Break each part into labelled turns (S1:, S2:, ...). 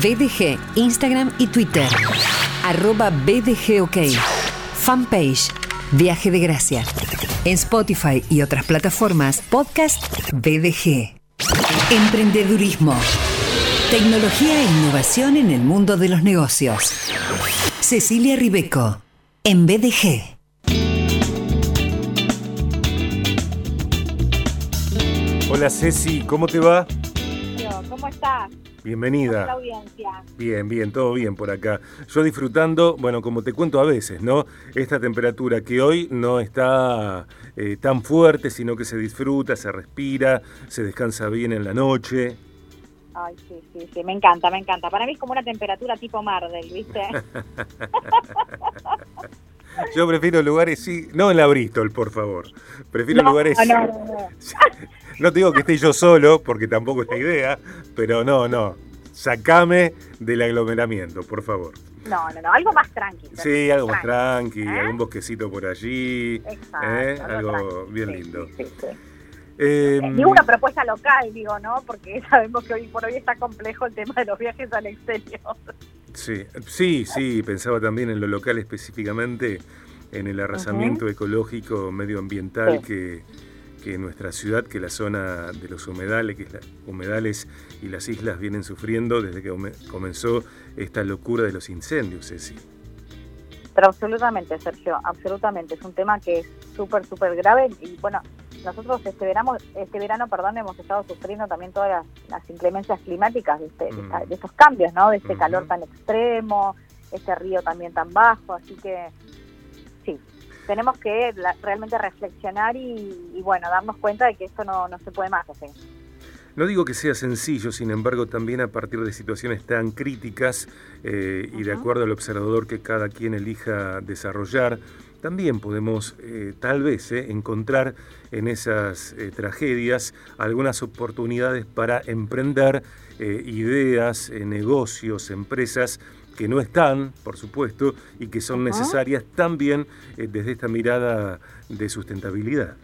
S1: BDG, Instagram y Twitter. Arroba BDG OK. Fanpage, Viaje de Gracia. En Spotify y otras plataformas, podcast BDG. Emprendedurismo. Tecnología e innovación en el mundo de los negocios. Cecilia Ribeco, en BDG.
S2: Hola Ceci, ¿cómo te va?
S3: ¿Cómo estás?
S2: Bienvenida.
S3: Audiencia.
S2: Bien, bien, todo bien por acá. Yo disfrutando, bueno, como te cuento a veces, ¿no? Esta temperatura que hoy no está eh, tan fuerte, sino que se disfruta, se respira, se descansa bien en la noche.
S3: Ay, sí, sí, sí, me encanta, me encanta. Para mí es como una temperatura tipo Mardel, ¿viste?
S2: Yo prefiero lugares, sí, no en la Bristol, por favor. Prefiero
S3: No,
S2: lugares...
S3: no, no, no.
S2: Te digo que esté yo solo, porque tampoco es la idea, pero no, no. Sacame del aglomeramiento, por favor.
S3: No, no, no, algo más tranquilo.
S2: Sí, algo más tranqui,
S3: ¿Eh?
S2: algún bosquecito por allí,
S3: Exacto,
S2: ¿eh?
S3: algo tranqui.
S2: bien
S3: Sí,
S2: lindo.
S3: sí, sí.
S2: Eh,
S3: Digo una propuesta local, digo, ¿no? Porque sabemos que hoy por hoy está complejo el tema de los viajes al exterior.
S2: sí, sí, sí, pensaba también en lo local específicamente, en el arrasamiento ecológico, medioambiental que, que nuestra ciudad, que la zona de los humedales, que es la- humedales y las islas vienen sufriendo desde que come- comenzó esta locura de los incendios, Ceci.
S3: Pero absolutamente, Sergio, absolutamente. Es un tema que es súper, súper grave y bueno, nosotros este verano, este verano, perdón, hemos estado sufriendo también todas las, las inclemencias climáticas de, este-
S2: Mm.
S3: de estos cambios, ¿no? De este calor tan extremo, este río también tan bajo, así que sí, tenemos que la- realmente reflexionar y, y, bueno, darnos cuenta de que esto no, no se puede más así.
S2: No digo que sea sencillo, sin embargo, también a partir de situaciones tan críticas eh, y de acuerdo al observador que cada quien elija desarrollar, también podemos eh, tal vez eh, encontrar en esas eh, tragedias algunas oportunidades para emprender ideas, negocios, empresas que no están, por supuesto, y que son necesarias también eh, desde esta mirada de sustentabilidad.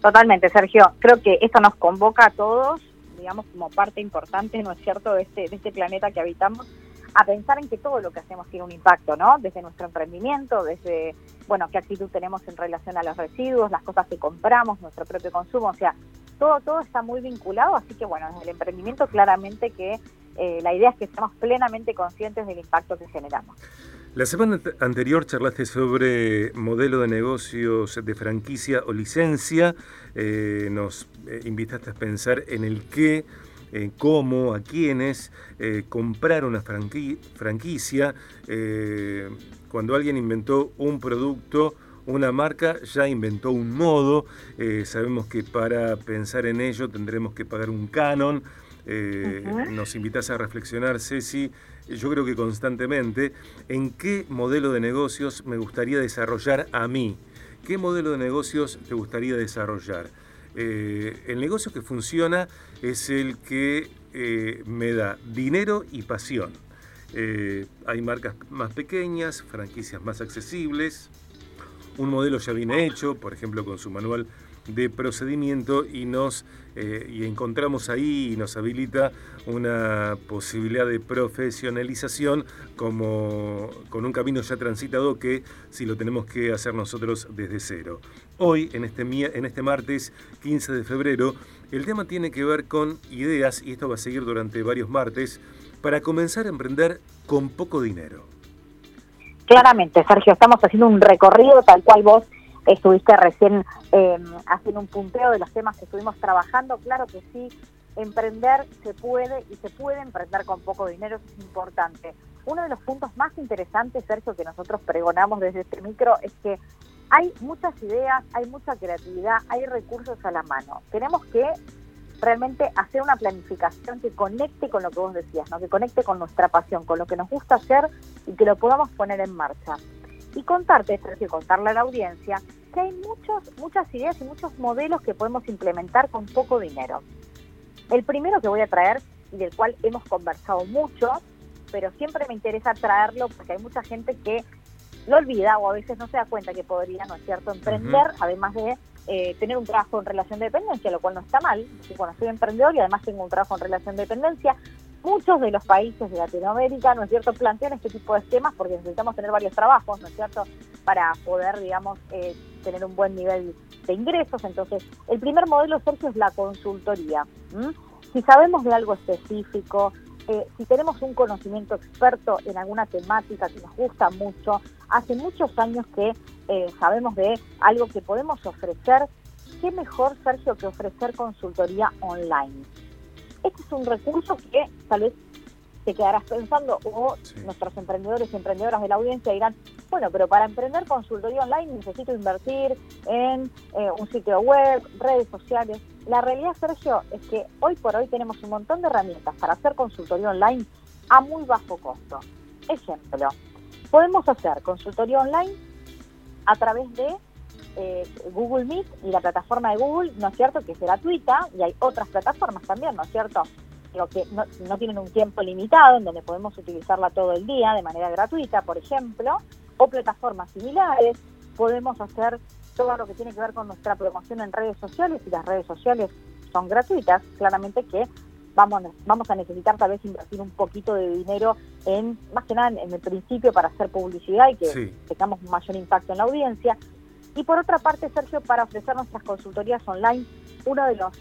S3: Totalmente, Sergio. Creo que esto nos convoca a todos, digamos, como parte importante, ¿no es cierto?, de este, de este planeta que habitamos, a pensar en que todo lo que hacemos tiene un impacto, ¿no? Desde nuestro emprendimiento, desde, bueno, qué actitud tenemos en relación a los residuos, las cosas que compramos, nuestro propio consumo, o sea, todo, todo está muy vinculado, así que, bueno, desde el emprendimiento claramente que eh, la idea es que estemos plenamente conscientes del impacto que generamos.
S2: La semana ante- anterior charlaste sobre modelo de negocios de franquicia o licencia. Eh, nos eh, invitaste a pensar en el qué, cómo, a quiénes comprar una franqui- franquicia. Cuando alguien inventó un producto, una marca, ya inventó un modo. Sabemos que para pensar en ello tendremos que pagar un canon. Eh. Nos invitas a reflexionar, Ceci, yo creo que constantemente, en qué modelo de negocios me gustaría desarrollar a mí. ¿Qué modelo de negocios te gustaría desarrollar? Eh, el negocio que funciona es el que eh, me da dinero y pasión. Eh, hay marcas más pequeñas, franquicias más accesibles, un modelo ya viene hecho, por ejemplo con su manual de procedimiento y nos eh, y encontramos ahí y nos habilita una posibilidad de profesionalización como con un camino ya transitado que si lo tenemos que hacer nosotros desde cero. Hoy en este en este martes 15 de febrero el tema tiene que ver con ideas y esto va a seguir durante varios martes para comenzar a emprender con poco dinero.
S3: Claramente, Sergio, estamos haciendo un recorrido tal cual vos estuviste recién eh, haciendo un punteo de los temas que estuvimos trabajando. Claro que sí, emprender se puede y se puede emprender con poco dinero, eso es importante. Uno de los puntos más interesantes, Sergio, que nosotros pregonamos desde este micro es que hay muchas ideas, hay mucha creatividad, hay recursos a la mano. Tenemos que realmente hacer una planificación que conecte con lo que vos decías, ¿no? que conecte con nuestra pasión, con lo que nos gusta hacer y que lo podamos poner en marcha. Y contarte, Sergio, contarle a la audiencia que hay muchos, muchas ideas y muchos modelos que podemos implementar con poco dinero. El primero que voy a traer y del cual hemos conversado mucho, pero siempre me interesa traerlo porque hay mucha gente que lo olvida o a veces no se da cuenta que podría, ¿no es cierto?, emprender, además de eh, tener un trabajo en relación de dependencia, lo cual no está mal. Bueno, soy emprendedor y además tengo un trabajo en relación de dependencia. Muchos de los países de Latinoamérica, ¿no es cierto?, plantean este tipo de esquemas porque necesitamos tener varios trabajos, ¿no es cierto?, para poder, digamos, eh, tener un buen nivel de ingresos. Entonces, el primer modelo, Sergio, es la consultoría. Si sabemos de algo específico, eh, si tenemos un conocimiento experto en alguna temática que nos gusta mucho, hace muchos años que eh, sabemos de algo que podemos ofrecer, ¿qué mejor, Sergio, que ofrecer consultoría online? Este es un recurso que tal vez te quedarás pensando, o nuestros emprendedores y emprendedoras de la audiencia dirán, bueno, pero para emprender consultoría online necesito invertir en eh, un sitio web, redes sociales. La realidad, Sergio, es que hoy por hoy tenemos un montón de herramientas para hacer consultoría online a muy bajo costo. Ejemplo, podemos hacer consultoría online a través de eh, Google Meet y la plataforma de Google, ¿no es cierto?, que es gratuita, y hay otras plataformas también, ¿no es cierto?, que no, tienen un tiempo limitado, en donde podemos utilizarla todo el día de manera gratuita, por ejemplo, o plataformas similares. Podemos hacer todo lo que tiene que ver con nuestra promoción en redes sociales y las redes sociales son gratuitas, claramente que vamos, vamos a necesitar tal vez invertir un poquito de dinero en, más que nada en, el principio para hacer publicidad y que tengamos un mayor impacto en la audiencia. Y por otra parte, Sergio, para ofrecer nuestras consultorías online, uno de los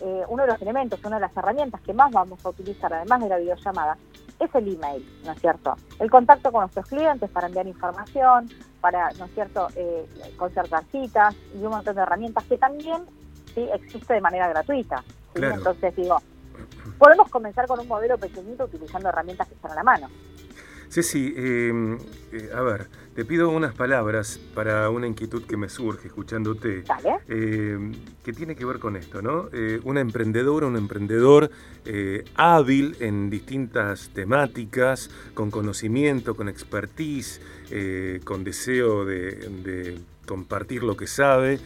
S3: eh, uno de los elementos, una de las herramientas que más vamos a utilizar, además de la videollamada, es el email, ¿no es cierto? El contacto con nuestros clientes para enviar información, para, ¿no es cierto?, eh, concertar citas y un montón de herramientas que también sí existe de manera gratuita. Entonces digo, podemos comenzar con un modelo pequeñito utilizando herramientas que están a la mano.
S2: Ceci, em, eh, a ver, te pido unas palabras para una inquietud que me surge escuchándote, eh, que tiene que ver con esto, ¿no? Eh, una emprendedora, un emprendedor eh, hábil en distintas temáticas, con conocimiento, con expertise, con deseo de, compartir lo que sabe,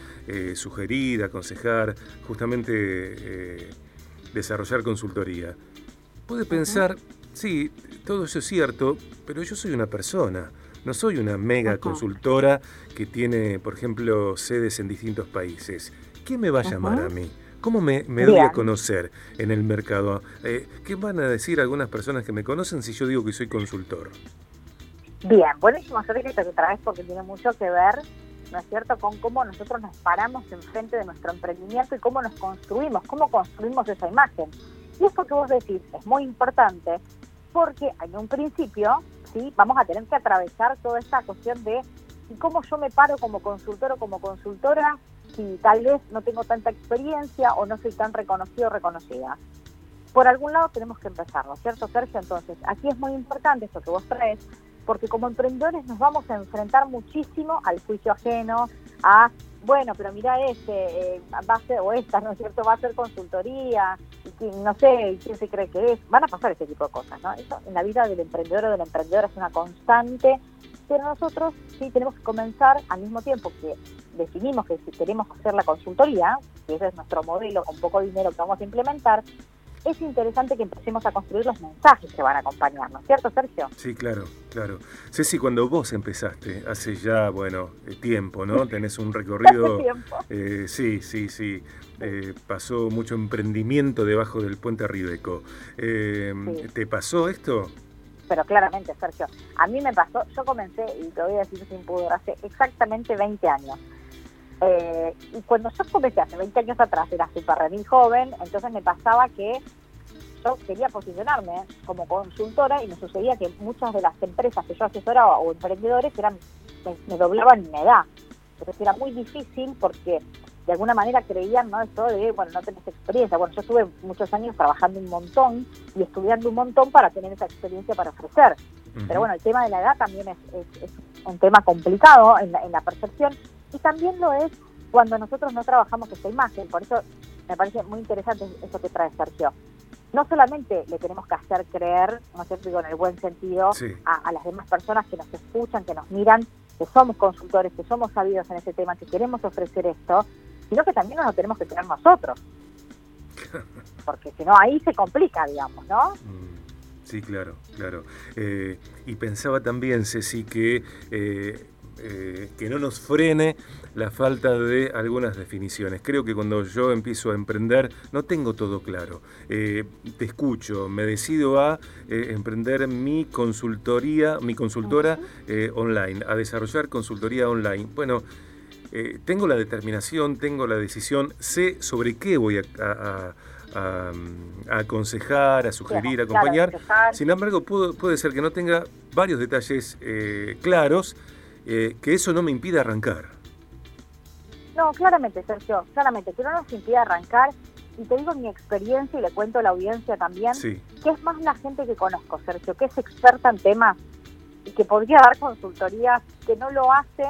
S2: sugerir, aconsejar, justamente desarrollar consultoría. Puede pensar, sí, todo eso es cierto, pero yo soy una persona. No soy una mega consultora que tiene, por ejemplo, sedes en distintos países. ¿Qué me va a llamar a mí? ¿Cómo me, doy a conocer en el mercado? Eh, ¿Qué van a decir algunas personas que me conocen si yo digo que soy consultor?
S3: Bien, buenísimo que te traes porque tiene mucho que ver, ¿no es cierto?, con cómo nosotros nos paramos enfrente de nuestro emprendimiento y cómo nos construimos, cómo construimos esa imagen. Y esto que vos decís es muy importante porque en un principio, sí, vamos a tener que atravesar toda esta cuestión de cómo yo me paro como consultor o como consultora si tal vez no tengo tanta experiencia o no soy tan reconocido o reconocida. Por algún lado tenemos que empezar, ¿no es cierto, Sergio? Entonces, aquí es muy importante esto que vos traes, porque como emprendedores nos vamos a enfrentar muchísimo al juicio ajeno, a bueno, pero mira este, eh, va a ser, o esta, ¿no es cierto? Va a ser consultoría, no sé quién se cree que es. Van a pasar ese tipo de cosas, ¿no? Eso en la vida del emprendedor o de la emprendedora es una constante, pero nosotros sí tenemos que comenzar al mismo tiempo que definimos que si queremos hacer la consultoría, que ese es nuestro modelo con poco dinero que vamos a implementar, es interesante que empecemos a construir los mensajes que van a acompañarnos, ¿cierto, Sergio?
S2: Sí, claro, claro. Ceci, cuando vos empezaste, hace ya, bueno, eh, tiempo, ¿no? Tenés un recorrido... Eh, sí, sí, sí. Eh, pasó mucho emprendimiento debajo del puente Ribeco. ¿Te pasó esto?
S3: Pero claramente, Sergio. A mí me pasó, yo comencé, y te voy a decir sin pudor, hace exactamente 20 años. Eh, y cuando yo comencé hace 20 años atrás, era súper remil joven, entonces me pasaba que yo quería posicionarme como consultora y me sucedía que muchas de las empresas que yo asesoraba o emprendedores eran me, doblaban mi edad. Entonces era muy difícil porque de alguna manera creían, ¿no? Esto de, bueno, no tenés experiencia. Bueno, yo estuve muchos años trabajando un montón y estudiando un montón para tener esa experiencia para ofrecer. Pero bueno, el tema de la edad también es, un tema complicado en en la percepción también lo es cuando nosotros no trabajamos esta imagen. Por eso me parece muy interesante esto que trae Sergio. No solamente le tenemos que hacer creer, no sé, digo en el buen sentido, a, las demás personas que nos escuchan, que nos miran, que somos consultores, que somos sabidos en ese tema, que queremos ofrecer esto, sino que también nos lo tenemos que creer nosotros. Porque si no, ahí se complica, digamos, ¿no? Mm,
S2: sí, claro, claro. Eh, y pensaba también, Ceci, que eh, eh, que no nos frene la falta de algunas definiciones. Creo que cuando yo empiezo a emprender no tengo todo claro. Eh, te escucho, me decido a emprender mi consultoría, mi consultora online, a desarrollar consultoría online. Bueno, tengo la determinación, tengo la decisión, sé sobre qué voy a a, aconsejar, a sugerir, a acompañar. Sin embargo, puede ser que no tenga varios detalles eh, claros, eh, que eso no me impide arrancar.
S3: No, claramente, Sergio, claramente, que no nos impide arrancar. Y te digo mi experiencia y le cuento a la audiencia también, que es más la gente que conozco, Sergio, que es experta en temas y que podría dar consultoría, que no lo hace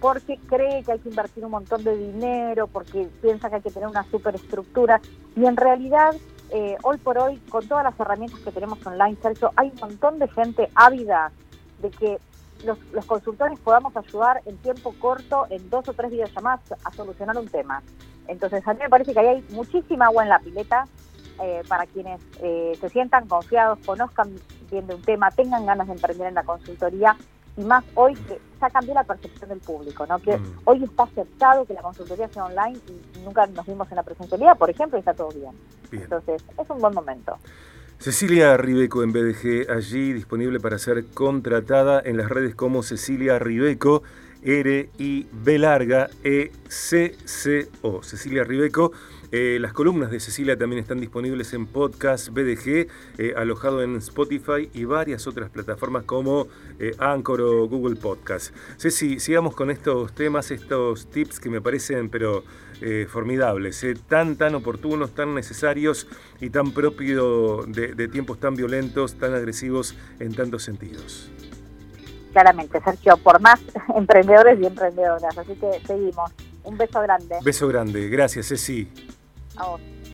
S3: porque cree que hay que invertir un montón de dinero, porque piensa que hay que tener una superestructura. Y en realidad, eh, hoy por hoy, con todas las herramientas que tenemos online, Sergio, hay un montón de gente ávida de que los, consultores podamos ayudar en tiempo corto, en dos o tres videollamadas, a solucionar un tema. Entonces, a mí me parece que ahí hay muchísima agua en la pileta eh, para quienes eh, se sientan confiados, conozcan bien de un tema, tengan ganas de emprender en la consultoría y más hoy que ya cambió la percepción del público, ¿no? Que mm. hoy está aceptado que la consultoría sea online y nunca nos vimos en la presencialidad, por ejemplo, y está todo bien. Entonces, es un buen momento.
S2: Cecilia Ribeco en BDG, allí disponible para ser contratada en las redes como Cecilia Ribeco, R I B larga E C C O. Cecilia Ribeco eh, las columnas de Cecilia también están disponibles en podcast BDG, eh, alojado en Spotify y varias otras plataformas como eh, Anchor o Google Podcast. Ceci, sigamos con estos temas, estos tips que me parecen pero formidables, tan tan oportunos, tan necesarios y tan propios de, tiempos tan violentos, tan agresivos en tantos sentidos
S3: claramente, Sergio, por más emprendedores y emprendedoras. Así que seguimos. Un beso grande.
S2: Beso grande. Gracias, Ceci.
S3: 哦